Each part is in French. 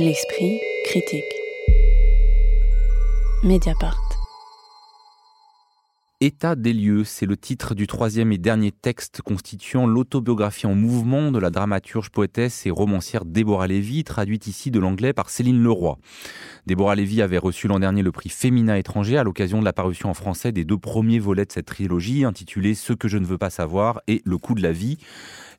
L'esprit critique. Mediapart. État des lieux, c'est le titre du troisième et dernier texte constituant l'autobiographie en mouvement de la dramaturge, poétesse et romancière Déborah Lévy, traduite ici de l'anglais par Céline Leroy. Déborah Lévy avait reçu l'an dernier le prix Féminin étranger à l'occasion de la parution en français des deux premiers volets de cette trilogie, intitulés Ce que je ne veux pas savoir et Le coup de la vie.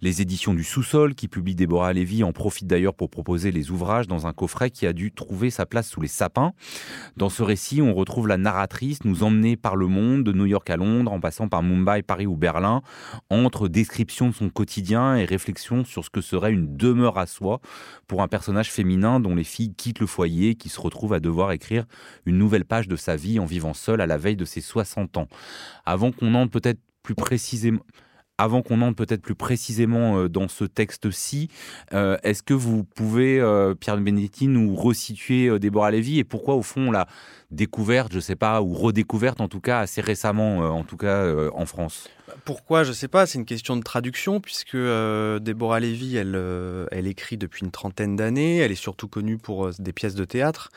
Les éditions du sous-sol, qui publient Déborah Lévy, en profitent d'ailleurs pour proposer les ouvrages dans un coffret qui a dû trouver sa place sous les sapins. Dans ce récit, on retrouve la narratrice nous emmener par le monde, de New York à Londres, en passant par Mumbai, Paris ou Berlin, entre description de son quotidien et réflexion sur ce que serait une demeure à soi pour un personnage féminin dont les filles quittent le foyer, qui se retrouve à devoir écrire une nouvelle page de sa vie en vivant seule à la veille de ses 60 ans. Avant qu'on entre peut-être plus précisément avant qu'on entre peut-être plus précisément euh, dans ce texte-ci, euh, est-ce que vous pouvez, euh, Pierre Benedetti, nous resituer Déborah Lévy et pourquoi, au fond, on l'a découverte, je ne sais pas, ou redécouverte en tout cas assez récemment, en tout cas en France? Pourquoi Je ne sais pas, c'est une question de traduction, puisque Déborah Lévy, elle, elle écrit depuis une trentaine d'années, elle est surtout connue pour des pièces de théâtre.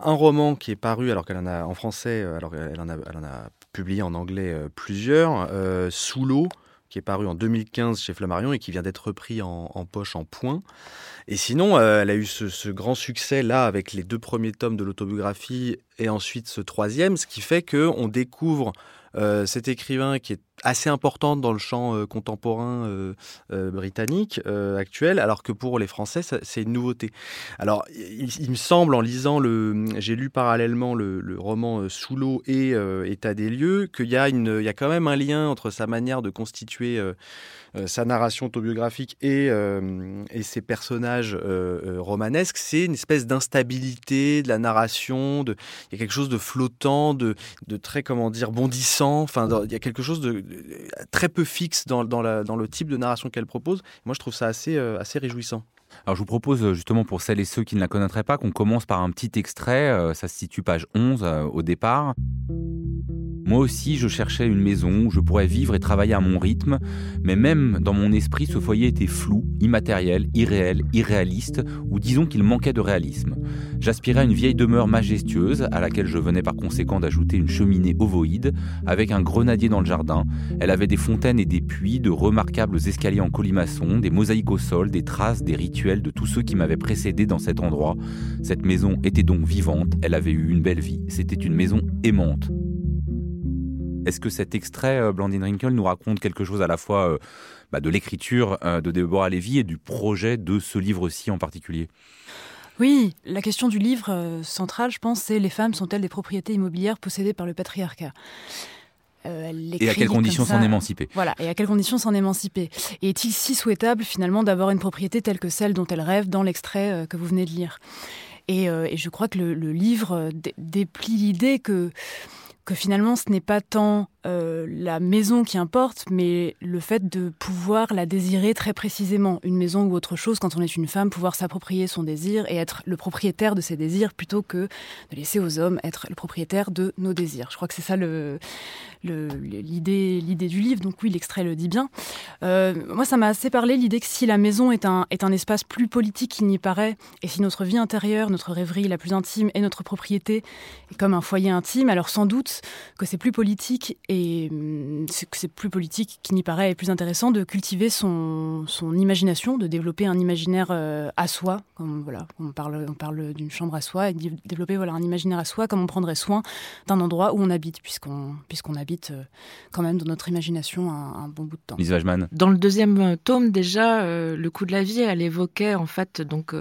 Un roman qui est paru, alors qu'elle en a en français, alors qu'elle en a, elle en a publié en anglais plusieurs, Sous l'eau, qui est paru en 2015 chez Flammarion et qui vient d'être repris en, poche en point. Et sinon, euh, elle a eu ce, grand succès là avec les deux premiers tomes de l'autobiographie et ensuite ce troisième, ce qui fait qu'on découvre euh, cet écrivain qui est assez importante dans le champ euh, contemporain euh, britannique actuel, alors que pour les Français, c'est une nouveauté. Alors, il, me semble, en lisant le, j'ai lu parallèlement le, roman Sous l'eau et État des lieux, qu'il y a quand même un lien entre sa manière de constituer sa narration autobiographique et, et ses personnages romanesques. C'est une espèce d'instabilité de la narration, de, il y a quelque chose de flottant, de, de très, comment dire, bondissant Enfin, il y a quelque chose de, très peu fixe dans, le type de narration qu'elle propose. Moi, je trouve ça assez, euh, assez réjouissant. Alors je vous propose euh, justement pour celles et ceux qui ne la connaîtraient pas qu'on commence par un petit extrait, euh, ça se situe page 11 au départ. Moi aussi, je cherchais une maison où je pourrais vivre et travailler à mon rythme, mais même dans mon esprit, ce foyer était flou, immatériel, irréel, irréaliste, ou disons qu'il manquait de réalisme. J'aspirais à une vieille demeure majestueuse, à laquelle je venais par conséquent d'ajouter une cheminée ovoïde, avec un grenadier dans le jardin. Elle avait des fontaines et des puits, de remarquables escaliers en colimaçon, des mosaïques au sol, des traces, des rituels de tous ceux qui m'avaient précédé dans cet endroit. Cette maison était donc vivante, elle avait eu une belle vie, c'était une maison aimante. Est-ce que cet extrait, euh, Blandine Rinkel, nous raconte quelque chose à la fois euh, bah, de l'écriture euh, de Deborah Lévy et du projet de ce livre-ci en particulier? Oui, la question du livre central, je pense, c'est les femmes sont-elles des propriétés immobilières possédées par le patriarcat? Et à quelles conditions s'en émanciper Voilà, et à quelles conditions s'en émanciper Et est-il si souhaitable finalement d'avoir une propriété telle que celle dont elle rêve dans l'extrait que vous venez de lire? Et, je crois que le, le livre déplie l'idée que que finalement ce n'est pas tant euh, la maison qui importe, mais le fait de pouvoir la désirer très précisément, une maison ou autre chose, quand on est une femme, pouvoir s'approprier son désir et être le propriétaire de ses désirs plutôt que de laisser aux hommes être le propriétaire de nos désirs. Je crois que c'est ça l'idée, du livre. Donc oui, l'extrait le dit bien. Euh, moi, ça m'a assez parlé l'idée que si la maison est un, est un espace plus politique qu'il n'y paraît, et si notre vie intérieure, notre rêverie la plus intime est notre propriété, est comme un foyer intime, alors sans doute que c'est plus politique et hum, c'est plus politique qui n'y paraît et plus intéressant de cultiver son, son imagination, de développer un imaginaire euh, à soi. Comme, voilà, on parle, on parle d'une chambre à soi et de développer voilà, un imaginaire à soi comme on prendrait soin d'un endroit où on habite, puisqu'on puisqu'on habite euh, quand même dans notre imagination un, bon bout de temps. Lise Dans le deuxième euh, tome, déjà, Le coup de la vie, elle évoquait en fait donc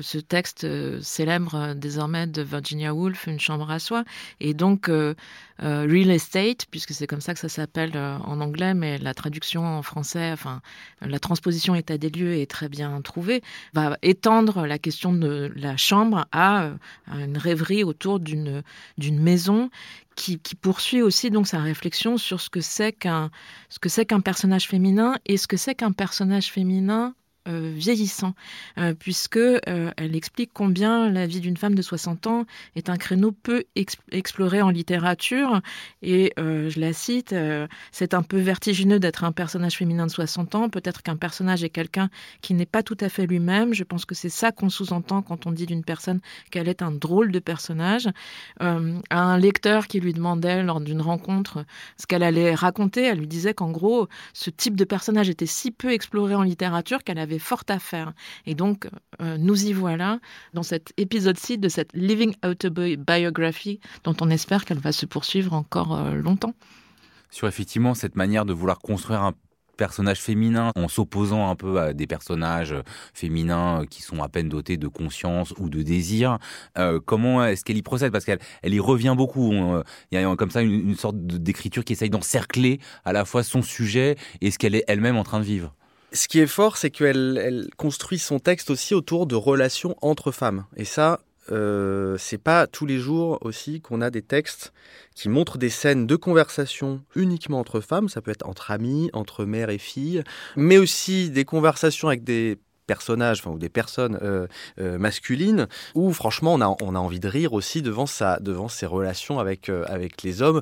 ce texte célèbre désormais de Virginia Woolf, Une chambre à soi. Et donc, Real Estate, puisque c'est comme ça que ça s'appelle euh, en anglais, mais la traduction en français, enfin la transposition état des lieux est très bien trouvée, va étendre la question de la chambre à, euh, une rêverie autour d'une maison qui, qui, poursuit aussi donc sa réflexion sur ce que c'est qu'un ce que c'est qu'un personnage féminin et ce que c'est qu'un personnage féminin vieillissant, puisque elle explique combien la vie d'une femme de 60 ans est un créneau peu exploré en littérature. Et je la cite, c'est un peu vertigineux d'être un personnage féminin de 60 ans. Peut-être qu'un personnage est quelqu'un qui n'est pas tout à fait lui-même. Je pense que c'est ça qu'on sous-entend quand on dit d'une personne qu'elle est un drôle de personnage. Euh, un lecteur qui lui demandait lors d'une rencontre ce qu'elle allait raconter, elle lui disait qu'en gros, ce type de personnage était si peu exploré en littérature qu'elle avait fort à faire. Et donc, euh, nous y voilà dans cet épisode-ci de cette Living Autobiography dont on espère qu'elle va se poursuivre encore euh, longtemps. Sur effectivement cette manière de vouloir construire un personnage féminin en s'opposant un peu à des personnages féminins qui sont à peine dotés de conscience ou de désir. Euh, comment est-ce qu'elle y procède? Parce qu'elle elle y revient beaucoup. Euh, il y a comme ça une, sorte d'écriture qui essaye d'encercler à la fois son sujet et ce qu'elle est elle-même en train de vivre. Ce qui est fort, c'est qu'elle elle construit son texte aussi autour de relations entre femmes. Et ça, euh, c'est pas tous les jours aussi qu'on a des textes qui montrent des scènes de conversation uniquement entre femmes, ça peut être entre amis, entre mère et fille, mais aussi des conversations avec des personnages, enfin, ou des personnes euh, euh, masculines, où franchement on a, on a envie de rire aussi devant, sa, devant ses relations avec, euh, avec les hommes.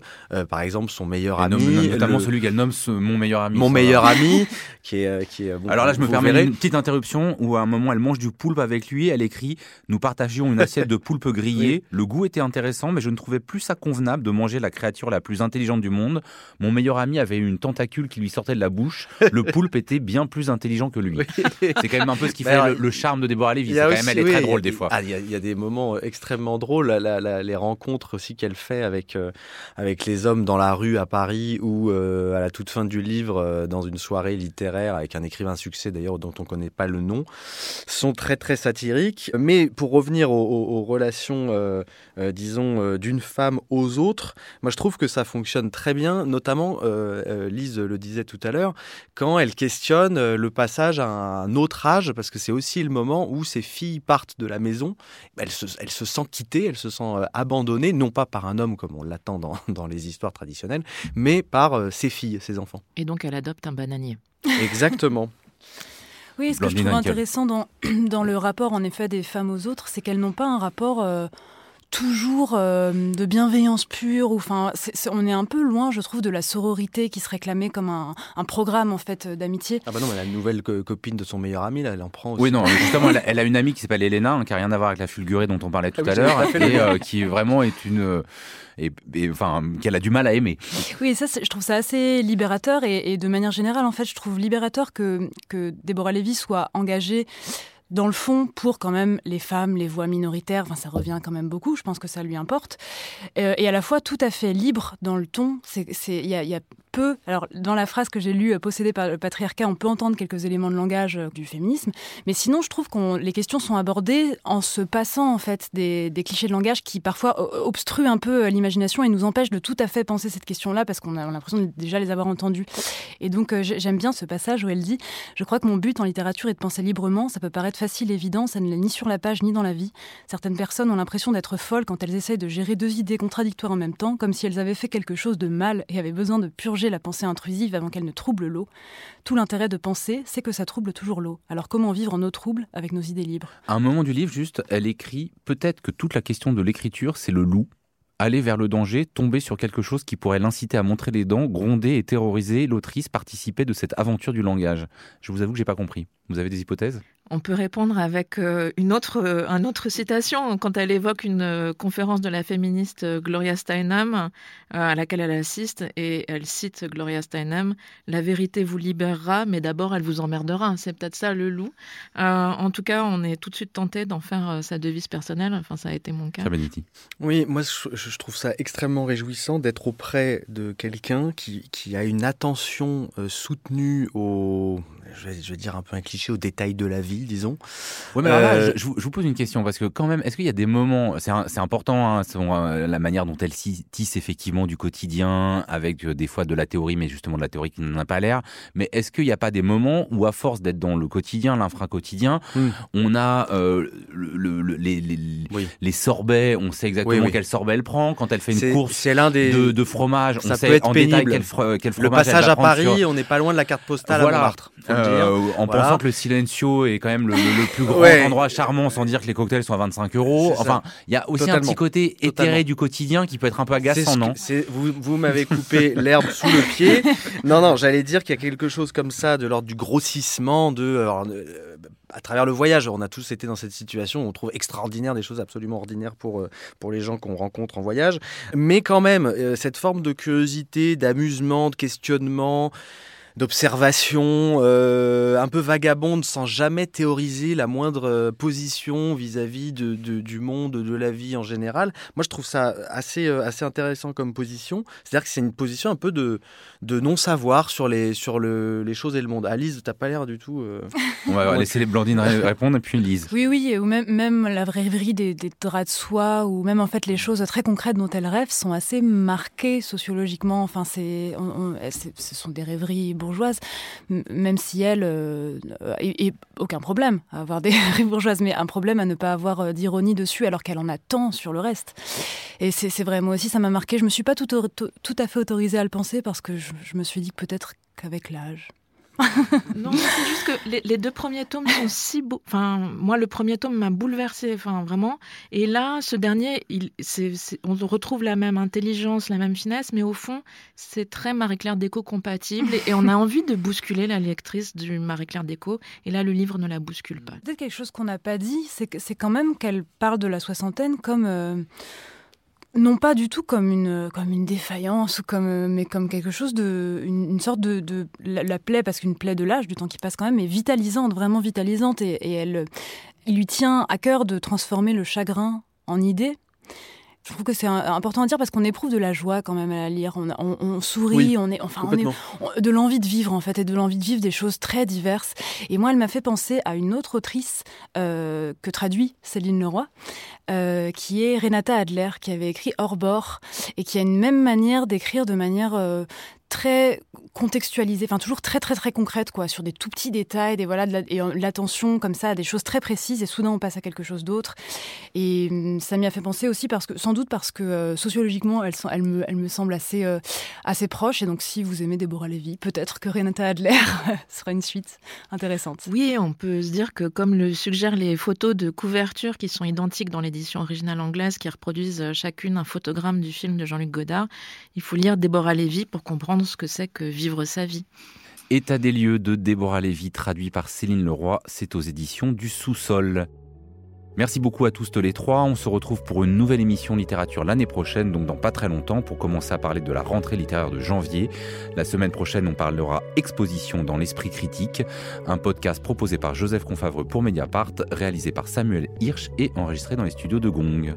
par exemple, son meilleur ami. notamment celui qu'elle nomme mon meilleur ami. Mon meilleur ami, qui est. Qui est Alors là, je me permets une petite interruption où à un moment elle mange du poulpe avec lui. Elle écrit Nous partagions une assiette de poulpe grillé. Le goût était intéressant, mais je ne trouvais plus ça convenable de manger la créature la plus intelligente du monde. Mon meilleur ami avait une tentacule qui lui sortait de la bouche. Le poulpe était bien plus intelligent que lui. C'est quand même un peu ce qui fait le, charme de Déborah Lévy. Quand même, elle est très drôle des fois. Ah, il y, a des moments euh, extrêmement drôles. les rencontres aussi qu'elle fait avec, euh, avec les hommes dans la rue à Paris ou euh, à la toute fin du livre, dans une soirée littéraire avec un écrivain succès d'ailleurs dont on ne connaît pas le nom, sont très très satiriques. Mais pour revenir aux, relations, disons, d'une femme aux autres, moi je trouve que ça fonctionne très bien, notamment, Lise le disait tout à l'heure, quand elle questionne le passage à un autre âge, parce que c'est aussi le moment où ses filles partent de la maison. Elle se, elle se sent quittée, elle se sent euh, abandonnée, non pas par un homme comme on l'attend dans, dans, les histoires traditionnelles, mais par euh, ses filles, ses enfants. Et donc elle adopte un bananier. Exactement. Oui, ce que je trouve intéressant dans, dans le rapport, en effet, des femmes aux autres, c'est qu'elles n'ont pas un rapport euh, toujours euh, de bienveillance pure. Enfin, on est un peu loin, je trouve, de la sororité qui se réclamait comme un, programme en fait d'amitié. Ah bah non, mais la nouvelle copine de son meilleur ami, là, elle en prend aussi. Oui, non, justement, elle, a une amie qui s'appelle Elena, hein, qui n'a rien à voir avec la fulgurée dont on parlait tout ah à l'heure, et euh, qui vraiment est une et, enfin qu'elle a du mal à aimer. Oui, ça, je trouve ça assez libérateur et, et, de manière générale, en fait, je trouve libérateur que que Déborah Lévy soit engagée dans le fond, pour quand même les femmes, les voix minoritaires, ça revient quand même beaucoup, je pense que ça lui importe, euh, et à la fois tout à fait libre dans le ton. Il y y a, alors dans la phrase que j'ai lue, euh, possédée par le patriarcat, on peut entendre quelques éléments de langage euh, du féminisme, mais sinon, je trouve que les questions sont abordées en se passant en fait des, clichés de langage qui parfois obstruent un peu l'imagination et nous empêchent de tout à fait penser cette question-là parce qu'on a l'impression de déjà les avoir entendues. Et donc, j'aime bien ce passage où elle dit Je crois que mon but en littérature est de penser librement, ça peut paraître facile évident, ça ne l'est ni sur la page ni dans la vie. Certaines personnes ont l'impression d'être folles quand elles essayent de gérer deux idées contradictoires en même temps, comme si elles avaient fait quelque chose de mal et avaient besoin de purger la pensée intrusive avant qu'elle ne trouble l'eau. Tout l'intérêt de penser, c'est que ça trouble toujours l'eau. Alors comment vivre en eau trouble avec nos idées libres? À un moment du livre, juste, elle écrit peut-être que toute la question de l'écriture, c'est le loup aller vers le danger, tomber sur quelque chose qui pourrait l'inciter à montrer les dents, gronder et terroriser l'autrice, participer de cette aventure du langage. Je vous avoue que j'ai pas compris. Vous avez des hypothèses? On peut répondre avec euh, une autre, euh, autre citation quand elle évoque une euh, conférence de la féministe Gloria Steinem à laquelle elle assiste et elle cite Gloria Steinem La vérité vous libérera, mais d'abord elle vous emmerdera. C'est peut-être ça le loup. en tout cas, on est tout de suite tenté d'en faire sa devise personnelle. Enfin, ça a été mon cas. Oui, moi je, trouve ça extrêmement réjouissant d'être auprès de quelqu'un qui, qui, a une attention soutenue au, je vais, je vais dire un peu un cliché, aux détails de la vie disons. Ouais, mais là, je, vous pose une question parce que quand même, est-ce qu'il y a des moments, c'est important, hein, la manière dont elle tisse effectivement du quotidien avec des fois de la théorie, mais justement de la théorie qui n'en a pas l'air. Mais est-ce qu'il n'y a pas des moments où, à force d'être dans le quotidien, l'infra-quotidien, hmm. on a le, les, les, sorbets, on sait exactement quel sorbet elle prend quand elle fait une course de, de, fromage, on sait en détail quel, fromage Le passage à Paris, on n'est pas loin de la carte postale à Montmartre. Euh, en pensant que le Silencio est quand même le, plus grand endroit charmant, sans dire que les cocktails sont à 25 euros. Enfin, il y a aussi un petit côté éthéré du quotidien qui peut être un peu agaçant, non Vous, vous m'avez coupé l'herbe sous le pied. Non, non, j'allais dire qu'il y a quelque chose comme ça de l'ordre du grossissement de. Euh, à travers le voyage, on a tous été dans cette situation où on trouve extraordinaire des choses absolument ordinaires pour, euh, pour les gens qu'on rencontre en voyage. Mais quand même, cette forme de curiosité, d'amusement, de questionnement, d'observation euh, un peu vagabonde sans jamais théoriser la moindre euh, position vis-à-vis de, du monde, de la vie en général. Moi, je trouve ça assez, euh, assez intéressant comme position. C'est-à-dire que c'est une position un peu de, de non-savoir sur, les, sur le, les choses et le monde. Alice, t'as pas l'air du tout... On va laisser les Blandines répondre et puis Lise. Oui, oui, ou même, même la rêverie des, des draps de soie, ou même en fait les choses très concrètes dont elle rêve sont assez marquées sociologiquement. Enfin, c'est, ce sont des rêveries même si elle, euh, et, aucun problème à avoir des rêves bourgeoises, mais un problème à ne pas avoir euh, d'ironie dessus alors qu'elle en a tant sur le reste. Et c'est vrai, moi aussi ça m'a marqué. Je me suis pas tout, à fait autorisée à le penser parce que je, me suis dit peut-être qu'avec l'âge, non, c'est juste que les, deux premiers tomes sont si beaux. Enfin, moi, le premier tome m'a bouleversé, enfin, vraiment. Et là, ce dernier, il, on retrouve la même intelligence, la même finesse, mais au fond, c'est très Marie-Claire Déco compatible. Et, on a envie de bousculer la lectrice du Marie-Claire Déco. Et là, le livre ne la bouscule pas. Peut-être quelque chose qu'on n'a pas dit, c'est c'est quand même qu'elle parle de la soixantaine comme. Euh, non pas du tout comme une, comme une défaillance, comme, mais comme quelque chose de. une, sorte de. la, plaie, parce qu'une plaie de l'âge, du temps qui passe quand même, est vitalisante, vraiment vitalisante. Et, elle, il lui tient à cœur de transformer le chagrin en idée. Je trouve que c'est important à dire parce qu'on éprouve de la joie quand même à la lire. On, sourit, on est, enfin, on est de l'envie de vivre en fait et de l'envie de vivre des choses très diverses. Et moi, elle m'a fait penser à une autre autrice euh, que traduit Céline Leroy, euh, qui est Renata Adler, qui avait écrit Hors bord et qui a une même manière d'écrire de manière euh, très contextualisée, enfin toujours très très très concrète quoi, sur des tout petits détails, des voilà, et l'attention comme ça à des choses très précises et soudain on passe à quelque chose d'autre. Et hum, ça m'y a fait penser aussi parce que sans doute parce que euh, sociologiquement elle, elle, me, elle me semble assez euh, assez proche et donc si vous aimez Deborah Levy, peut-être que Renata Adler sera une suite intéressante. Oui, on peut se dire que comme le suggèrent les photos de couverture qui sont identiques dans l'édition originale anglaise, qui reproduisent euh, chacune un photogramme du film de Jean-Luc Godard, il faut lire Deborah Levy pour ce que c'est que vivre sa vie. État des lieux de Déborah Lévy, traduit par Céline Leroy, c'est aux éditions du Sous-sol. Merci beaucoup à tous les trois. On se retrouve pour une nouvelle émission littérature l'année prochaine, donc dans pas très longtemps, pour commencer à parler de la rentrée littéraire de janvier. La semaine prochaine, on parlera exposition dans l'esprit critique, un podcast proposé par Joseph Confavreux pour Mediapart, réalisé par Samuel Hirsch et enregistré dans les studios de Gong.